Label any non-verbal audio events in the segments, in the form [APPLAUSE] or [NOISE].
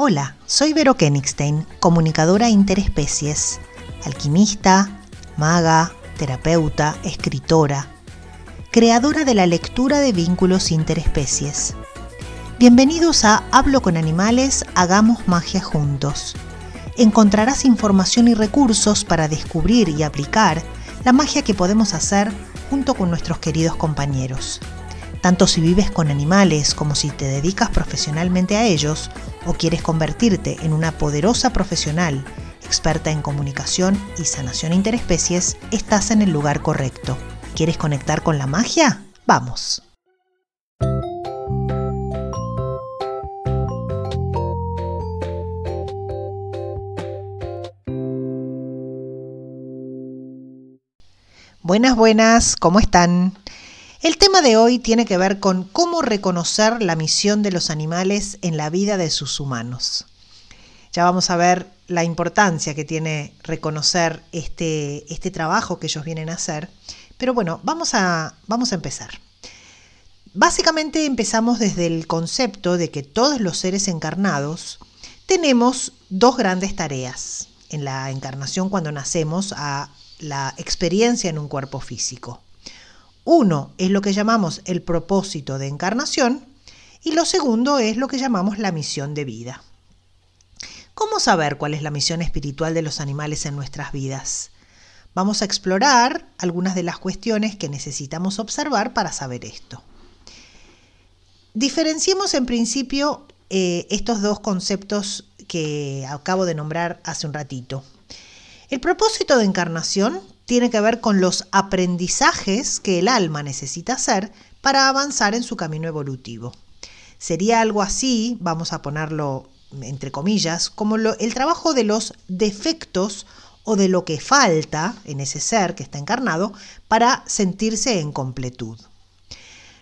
Hola, soy Vero Kenigstein, comunicadora interespecies, alquimista, maga, terapeuta, escritora, creadora de la lectura de vínculos interespecies. Bienvenidos a Hablo con Animales, Hagamos Magia Juntos. Encontrarás información y recursos para descubrir y aplicar la magia que podemos hacer junto con nuestros queridos compañeros. Tanto si vives con animales como si te dedicas profesionalmente a ellos o quieres convertirte en una poderosa profesional experta en comunicación y sanación interespecies, estás en el lugar correcto. ¿Quieres conectar con la magia? Vamos. Buenas, buenas, ¿cómo están? El tema de hoy tiene que ver con cómo reconocer la misión de los animales en la vida de sus humanos. Ya vamos a ver la importancia que tiene reconocer este, este trabajo que ellos vienen a hacer. Pero bueno, vamos a, vamos a empezar. Básicamente empezamos desde el concepto de que todos los seres encarnados tenemos dos grandes tareas en la encarnación cuando nacemos a la experiencia en un cuerpo físico. Uno es lo que llamamos el propósito de encarnación y lo segundo es lo que llamamos la misión de vida. ¿Cómo saber cuál es la misión espiritual de los animales en nuestras vidas? Vamos a explorar algunas de las cuestiones que necesitamos observar para saber esto. Diferenciemos en principio eh, estos dos conceptos que acabo de nombrar hace un ratito. El propósito de encarnación tiene que ver con los aprendizajes que el alma necesita hacer para avanzar en su camino evolutivo. Sería algo así, vamos a ponerlo entre comillas, como el trabajo de los defectos o de lo que falta en ese ser que está encarnado para sentirse en completud.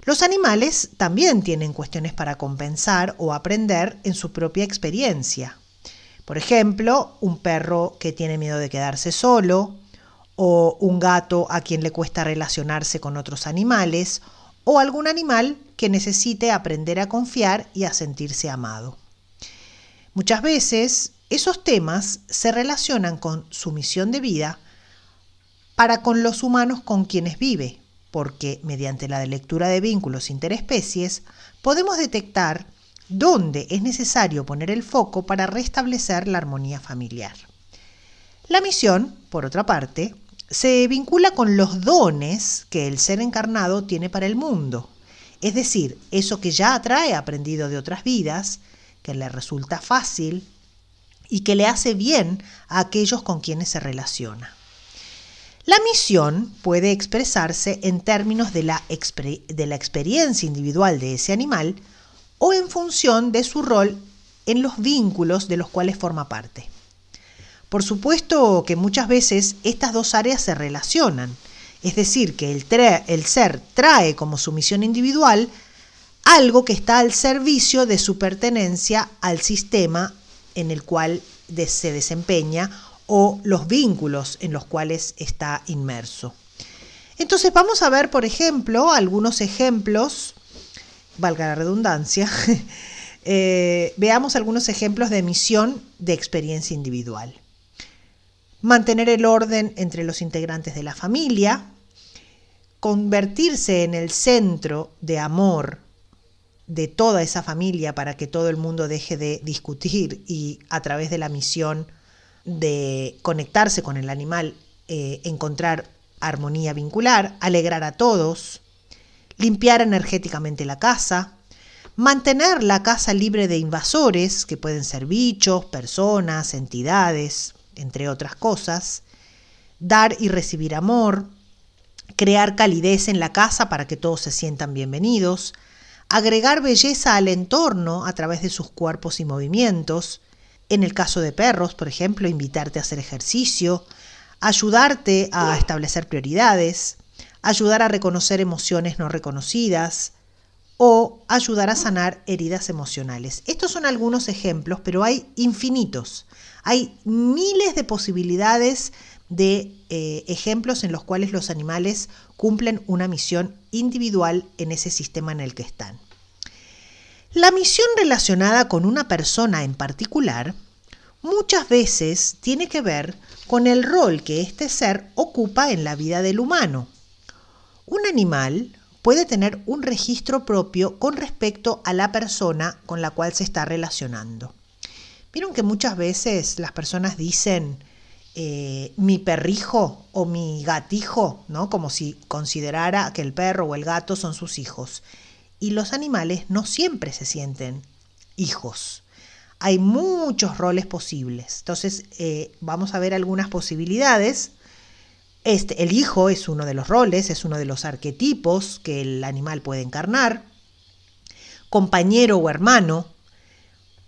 Los animales también tienen cuestiones para compensar o aprender en su propia experiencia. Por ejemplo, un perro que tiene miedo de quedarse solo, o un gato a quien le cuesta relacionarse con otros animales, o algún animal que necesite aprender a confiar y a sentirse amado. Muchas veces esos temas se relacionan con su misión de vida para con los humanos con quienes vive, porque mediante la lectura de vínculos interespecies podemos detectar dónde es necesario poner el foco para restablecer la armonía familiar. La misión, por otra parte, se vincula con los dones que el ser encarnado tiene para el mundo, es decir, eso que ya atrae aprendido de otras vidas, que le resulta fácil y que le hace bien a aquellos con quienes se relaciona. La misión puede expresarse en términos de la, de la experiencia individual de ese animal o en función de su rol en los vínculos de los cuales forma parte. Por supuesto que muchas veces estas dos áreas se relacionan, es decir, que el, ser trae como su misión individual algo que está al servicio de su pertenencia al sistema en el cual se desempeña o los vínculos en los cuales está inmerso. Entonces vamos a ver, por ejemplo, algunos ejemplos, valga la redundancia, [LAUGHS] eh, veamos algunos ejemplos de misión de experiencia individual mantener el orden entre los integrantes de la familia, convertirse en el centro de amor de toda esa familia para que todo el mundo deje de discutir y a través de la misión de conectarse con el animal eh, encontrar armonía vincular, alegrar a todos, limpiar energéticamente la casa, mantener la casa libre de invasores, que pueden ser bichos, personas, entidades, entre otras cosas, dar y recibir amor, crear calidez en la casa para que todos se sientan bienvenidos, agregar belleza al entorno a través de sus cuerpos y movimientos, en el caso de perros, por ejemplo, invitarte a hacer ejercicio, ayudarte a establecer prioridades, ayudar a reconocer emociones no reconocidas o ayudar a sanar heridas emocionales. Estos son algunos ejemplos, pero hay infinitos. Hay miles de posibilidades de eh, ejemplos en los cuales los animales cumplen una misión individual en ese sistema en el que están. La misión relacionada con una persona en particular muchas veces tiene que ver con el rol que este ser ocupa en la vida del humano. Un animal puede tener un registro propio con respecto a la persona con la cual se está relacionando. Vieron que muchas veces las personas dicen eh, mi perrijo o mi gatijo, ¿no? Como si considerara que el perro o el gato son sus hijos. Y los animales no siempre se sienten hijos. Hay muchos roles posibles. Entonces, eh, vamos a ver algunas posibilidades este, el hijo es uno de los roles, es uno de los arquetipos que el animal puede encarnar. Compañero o hermano.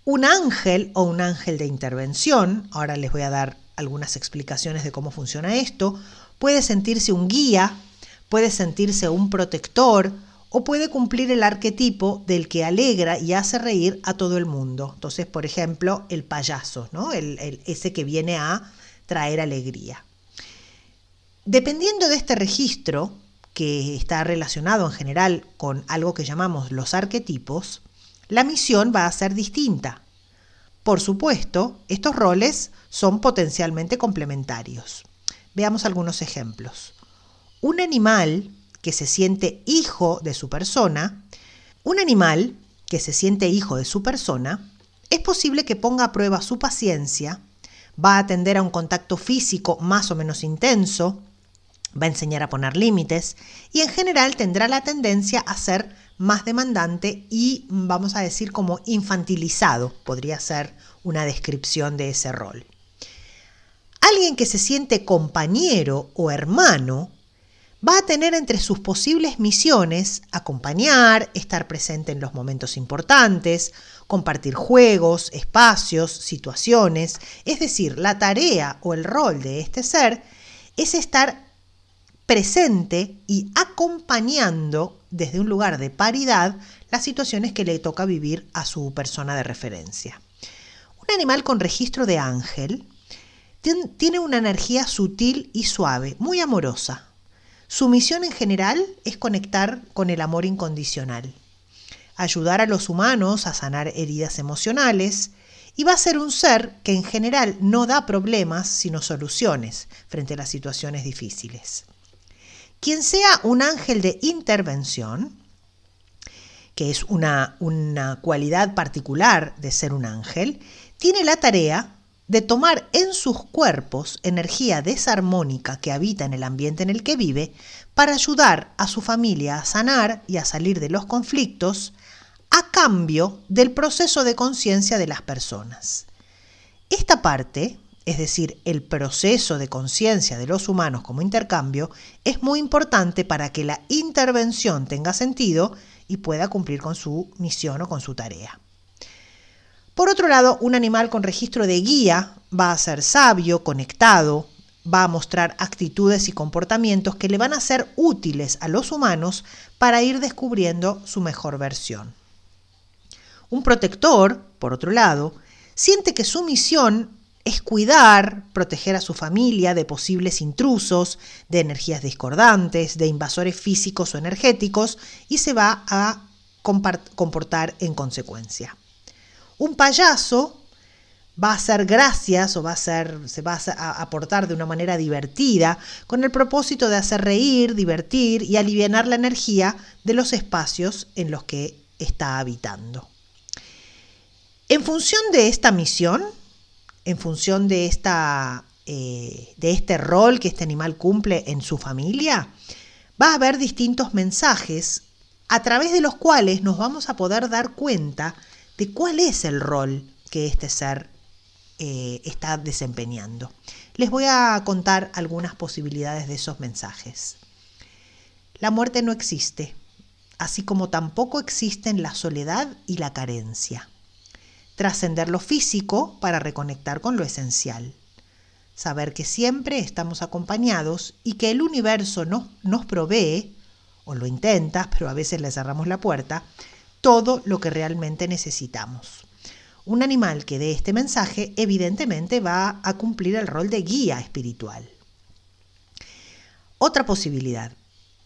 Un ángel o un ángel de intervención. Ahora les voy a dar algunas explicaciones de cómo funciona esto. Puede sentirse un guía, puede sentirse un protector o puede cumplir el arquetipo del que alegra y hace reír a todo el mundo. Entonces, por ejemplo, el payaso, ¿no? ese que viene a traer alegría. Dependiendo de este registro, que está relacionado en general con algo que llamamos los arquetipos, la misión va a ser distinta. Por supuesto, estos roles son potencialmente complementarios. Veamos algunos ejemplos. Un animal que se siente hijo de su persona, un animal que se siente hijo de su persona, es posible que ponga a prueba su paciencia, va a atender a un contacto físico más o menos intenso, va a enseñar a poner límites y en general tendrá la tendencia a ser más demandante y vamos a decir como infantilizado, podría ser una descripción de ese rol. Alguien que se siente compañero o hermano va a tener entre sus posibles misiones acompañar, estar presente en los momentos importantes, compartir juegos, espacios, situaciones, es decir, la tarea o el rol de este ser es estar presente y acompañando desde un lugar de paridad las situaciones que le toca vivir a su persona de referencia. Un animal con registro de ángel tiene una energía sutil y suave, muy amorosa. Su misión en general es conectar con el amor incondicional, ayudar a los humanos a sanar heridas emocionales y va a ser un ser que en general no da problemas sino soluciones frente a las situaciones difíciles. Quien sea un ángel de intervención, que es una, una cualidad particular de ser un ángel, tiene la tarea de tomar en sus cuerpos energía desarmónica que habita en el ambiente en el que vive para ayudar a su familia a sanar y a salir de los conflictos a cambio del proceso de conciencia de las personas. Esta parte es decir, el proceso de conciencia de los humanos como intercambio, es muy importante para que la intervención tenga sentido y pueda cumplir con su misión o con su tarea. Por otro lado, un animal con registro de guía va a ser sabio, conectado, va a mostrar actitudes y comportamientos que le van a ser útiles a los humanos para ir descubriendo su mejor versión. Un protector, por otro lado, siente que su misión es cuidar, proteger a su familia de posibles intrusos, de energías discordantes, de invasores físicos o energéticos y se va a comportar en consecuencia. Un payaso va a hacer gracias o va a ser, se va a aportar de una manera divertida con el propósito de hacer reír, divertir y aliviar la energía de los espacios en los que está habitando. En función de esta misión, en función de, esta, eh, de este rol que este animal cumple en su familia, va a haber distintos mensajes a través de los cuales nos vamos a poder dar cuenta de cuál es el rol que este ser eh, está desempeñando. Les voy a contar algunas posibilidades de esos mensajes. La muerte no existe, así como tampoco existen la soledad y la carencia trascender lo físico para reconectar con lo esencial. Saber que siempre estamos acompañados y que el universo nos provee, o lo intenta, pero a veces le cerramos la puerta, todo lo que realmente necesitamos. Un animal que dé este mensaje evidentemente va a cumplir el rol de guía espiritual. Otra posibilidad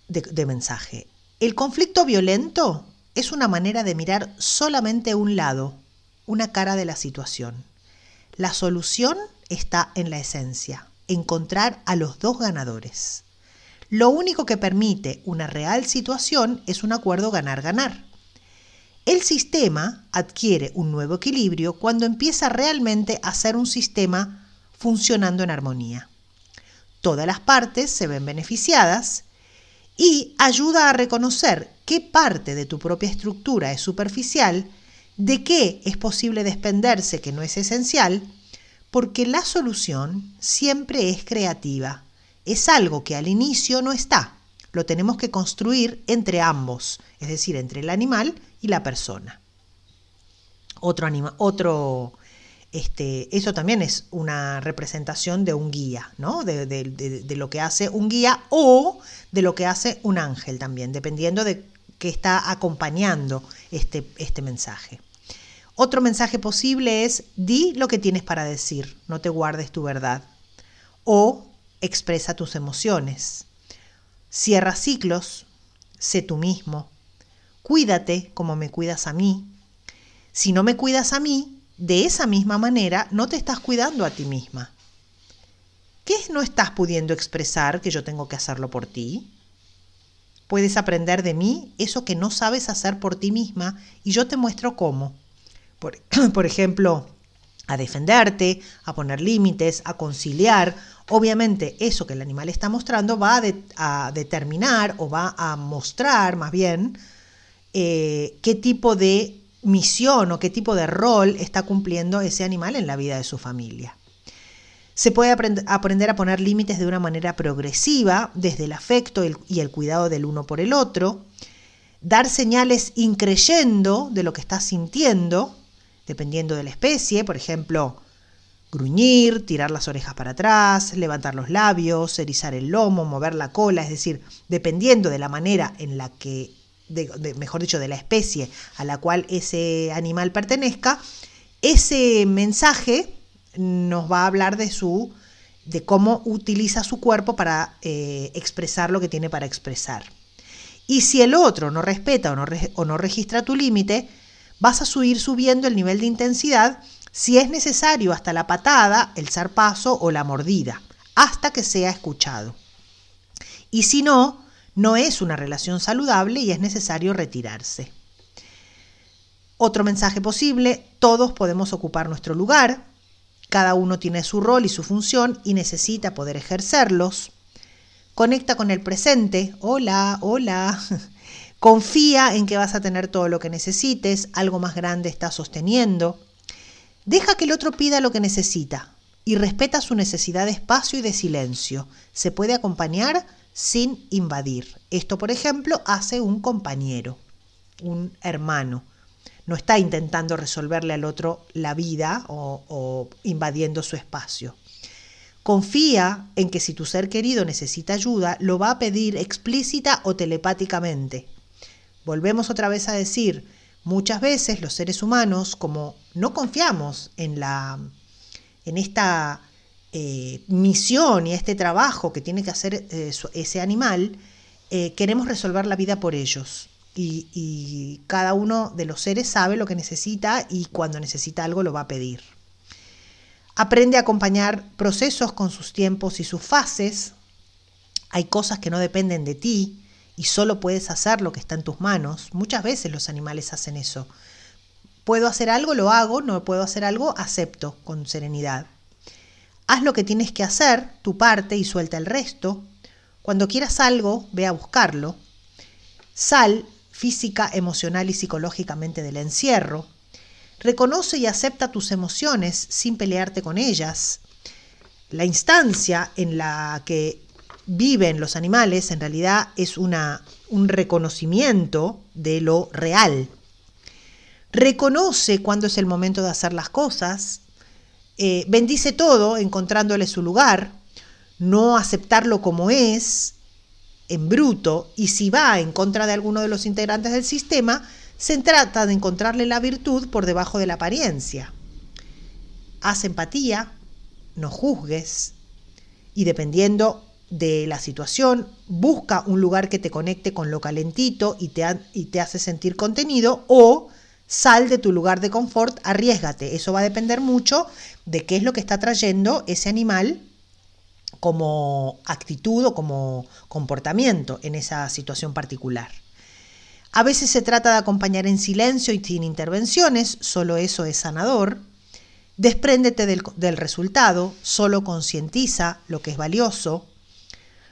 de, mensaje. El conflicto violento es una manera de mirar solamente un lado, una cara de la situación. La solución está en la esencia, encontrar a los dos ganadores. Lo único que permite una real situación es un acuerdo ganar-ganar. El sistema adquiere un nuevo equilibrio cuando empieza realmente a ser un sistema funcionando en armonía. Todas las partes se ven beneficiadas y ayuda a reconocer qué parte de tu propia estructura es superficial, de qué es posible despenderse que no es esencial, porque la solución siempre es creativa. Es algo que al inicio no está. Lo tenemos que construir entre ambos, es decir, entre el animal y la persona. Otro anima, otro este, eso también es una representación de un guía, ¿no? De, lo que hace un guía o de lo que hace un ángel también, dependiendo de qué está acompañando este, este mensaje. Otro mensaje posible es, di lo que tienes para decir, no te guardes tu verdad. O expresa tus emociones. Cierra ciclos, sé tú mismo. Cuídate como me cuidas a mí. Si no me cuidas a mí, de esa misma manera no te estás cuidando a ti misma. ¿Qué no estás pudiendo expresar que yo tengo que hacerlo por ti? Puedes aprender de mí eso que no sabes hacer por ti misma y yo te muestro cómo. Por, [CLEARS THROAT] por ejemplo, a defenderte, a poner límites, a conciliar. Obviamente eso que el animal está mostrando va a, determinar o va a mostrar más bien eh, qué tipo de misión o qué tipo de rol está cumpliendo ese animal en la vida de su familia. Se puede aprender a poner límites de una manera progresiva, desde el afecto y el cuidado del uno por el otro, dar señales increyendo de lo que estás sintiendo, dependiendo de la especie, por ejemplo, gruñir, tirar las orejas para atrás, levantar los labios, erizar el lomo, mover la cola, es decir, dependiendo de la manera en la que mejor dicho, de la especie a la cual ese animal pertenezca, ese mensaje nos va a hablar de su de cómo utiliza su cuerpo para eh, expresar lo que tiene para expresar. Y si el otro no respeta o no, o no registra tu límite, vas a subir subiendo el nivel de intensidad si es necesario hasta la patada, el zarpazo o la mordida, hasta que sea escuchado. Y si no, no es una relación saludable y es necesario retirarse. Otro mensaje posible, todos podemos ocupar nuestro lugar, cada uno tiene su rol y su función y necesita poder ejercerlos. Conecta con el presente, hola, hola. [LAUGHS] Confía en que vas a tener todo lo que necesites, algo más grande está sosteniendo. Deja que el otro pida lo que necesita y respeta su necesidad de espacio y de silencio. Se puede acompañar sin invadir. Esto, por ejemplo, hace un compañero, un hermano. No está intentando resolverle al otro la vida o, invadiendo su espacio. Confía en que si tu ser querido necesita ayuda, lo va a pedir explícita o telepáticamente. Volvemos otra vez a decir, muchas veces los seres humanos, como no confiamos en la en esta eh, misión y este trabajo que tiene que hacer eh, ese animal, eh, queremos resolver la vida por ellos. Y, cada uno de los seres sabe lo que necesita y cuando necesita algo lo va a pedir. Aprende a acompañar procesos con sus tiempos y sus fases. Hay cosas que no dependen de ti y solo puedes hacer lo que está en tus manos. Muchas veces los animales hacen eso. Puedo hacer algo, lo hago, no puedo hacer algo, acepto con serenidad. Haz lo que tienes que hacer, tu parte, y suelta el resto. Cuando quieras algo, ve a buscarlo. Sal física, emocional y psicológicamente del encierro. Reconoce y acepta tus emociones sin pelearte con ellas. La instancia en la que viven los animales en realidad es una, un reconocimiento de lo real. Reconoce cuándo es el momento de hacer las cosas eh, bendice todo encontrándole su lugar, no aceptarlo como es, en bruto, y si va en contra de alguno de los integrantes del sistema, se trata de encontrarle la virtud por debajo de la apariencia. Haz empatía, no juzgues, y dependiendo de la situación, busca un lugar que te conecte con lo calentito y te, y te hace sentir contenido o sal de tu lugar de confort, arriesgate. Eso va a depender mucho de qué es lo que está trayendo ese animal como actitud o como comportamiento en esa situación particular. A veces se trata de acompañar en silencio y sin intervenciones, solo eso es sanador. Despréndete del, del resultado, solo concientiza lo que es valioso.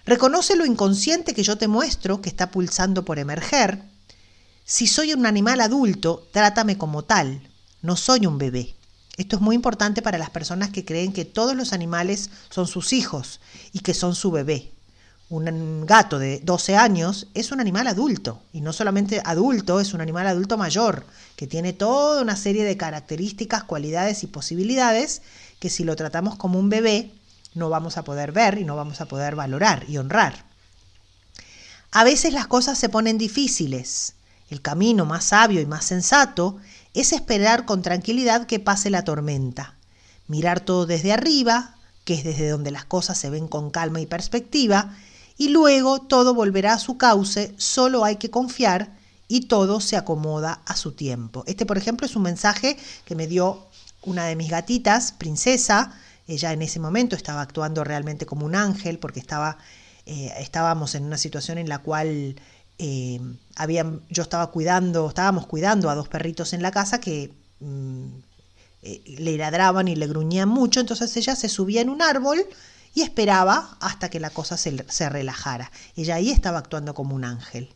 Reconoce lo inconsciente que yo te muestro que está pulsando por emerger. Si soy un animal adulto, trátame como tal, no soy un bebé. Esto es muy importante para las personas que creen que todos los animales son sus hijos y que son su bebé. Un gato de 12 años es un animal adulto, y no solamente adulto, es un animal adulto mayor, que tiene toda una serie de características, cualidades y posibilidades que si lo tratamos como un bebé no vamos a poder ver y no vamos a poder valorar y honrar. A veces las cosas se ponen difíciles. El camino más sabio y más sensato es esperar con tranquilidad que pase la tormenta, mirar todo desde arriba, que es desde donde las cosas se ven con calma y perspectiva, y luego todo volverá a su cauce, solo hay que confiar y todo se acomoda a su tiempo. Este, por ejemplo, es un mensaje que me dio una de mis gatitas, Princesa. Ella en ese momento estaba actuando realmente como un ángel porque estaba, eh, estábamos en una situación en la cual eh, yo estaba cuidando, estábamos cuidando a dos perritos en la casa que mm, eh, le ladraban y le gruñían mucho, entonces ella se subía en un árbol y esperaba hasta que la cosa se, se relajara. Ella ahí estaba actuando como un ángel.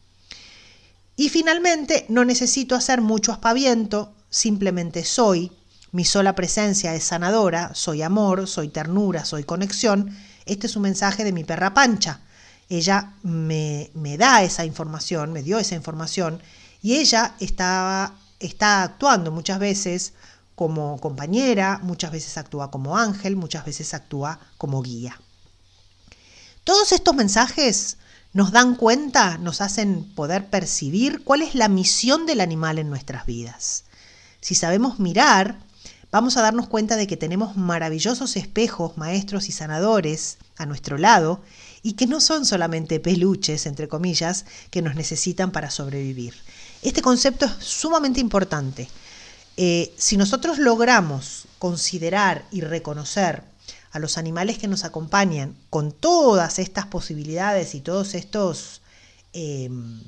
Y finalmente, no necesito hacer mucho aspaviento, simplemente soy, mi sola presencia es sanadora, soy amor, soy ternura, soy conexión. Este es un mensaje de mi perra Pancha ella me, da esa información, me dio esa información, y ella estaba, está actuando muchas veces como compañera, muchas veces actúa como ángel, muchas veces actúa como guía. Todos estos mensajes nos dan cuenta, nos hacen poder percibir cuál es la misión del animal en nuestras vidas. Si sabemos mirar, vamos a darnos cuenta de que tenemos maravillosos espejos, maestros y sanadores a nuestro lado y que no son solamente peluches, entre comillas, que nos necesitan para sobrevivir. Este concepto es sumamente importante. Eh, si nosotros logramos considerar y reconocer a los animales que nos acompañan con todas estas posibilidades y todos estos, em,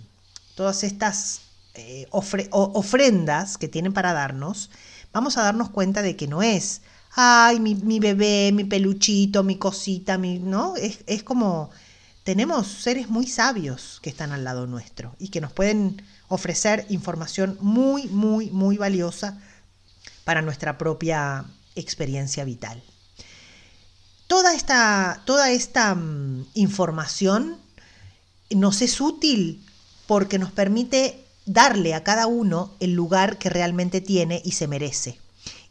todas estas eh, ofrendas que tienen para darnos, vamos a darnos cuenta de que no es ay, mi, bebé, mi peluchito, mi cosita, mi, ¿no? Es, como, tenemos seres muy sabios que están al lado nuestro y que nos pueden ofrecer información muy, muy, muy valiosa para nuestra propia experiencia vital. Toda esta, toda esta mm, información nos es útil porque nos permite darle a cada uno el lugar que realmente tiene y se merece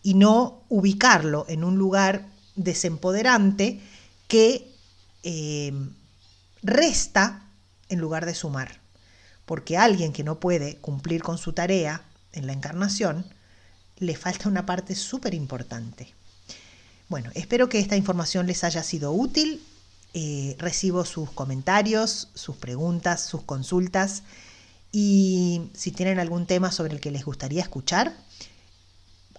y no ubicarlo en un lugar desempoderante que eh, resta en lugar de sumar. Porque a alguien que no puede cumplir con su tarea en la encarnación, le falta una parte súper importante. Bueno, espero que esta información les haya sido útil. Eh, recibo sus comentarios, sus preguntas, sus consultas y si tienen algún tema sobre el que les gustaría escuchar,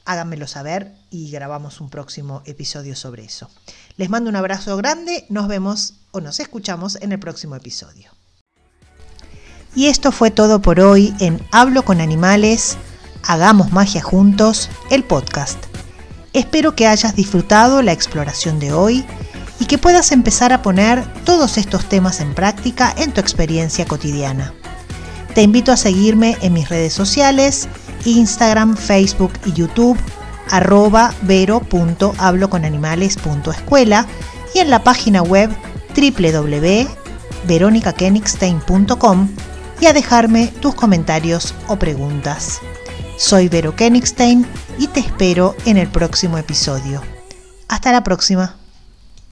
háganmelo saber y grabamos un próximo episodio sobre eso. Les mando un abrazo grande, nos vemos o nos escuchamos en el próximo episodio. Y esto fue todo por hoy en Hablo con Animales, Hagamos Magia Juntos, el podcast. Espero que hayas disfrutado la exploración de hoy y que puedas empezar a poner todos estos temas en práctica en tu experiencia cotidiana. Te invito a seguirme en mis redes sociales, Instagram, Facebook y YouTube, arroba vero.habloconanimales.escuela y en la página web www.veronicakenigstein.com y a dejarme tus comentarios o preguntas. Soy Vero Kenigstein y te espero en el próximo episodio. Hasta la próxima.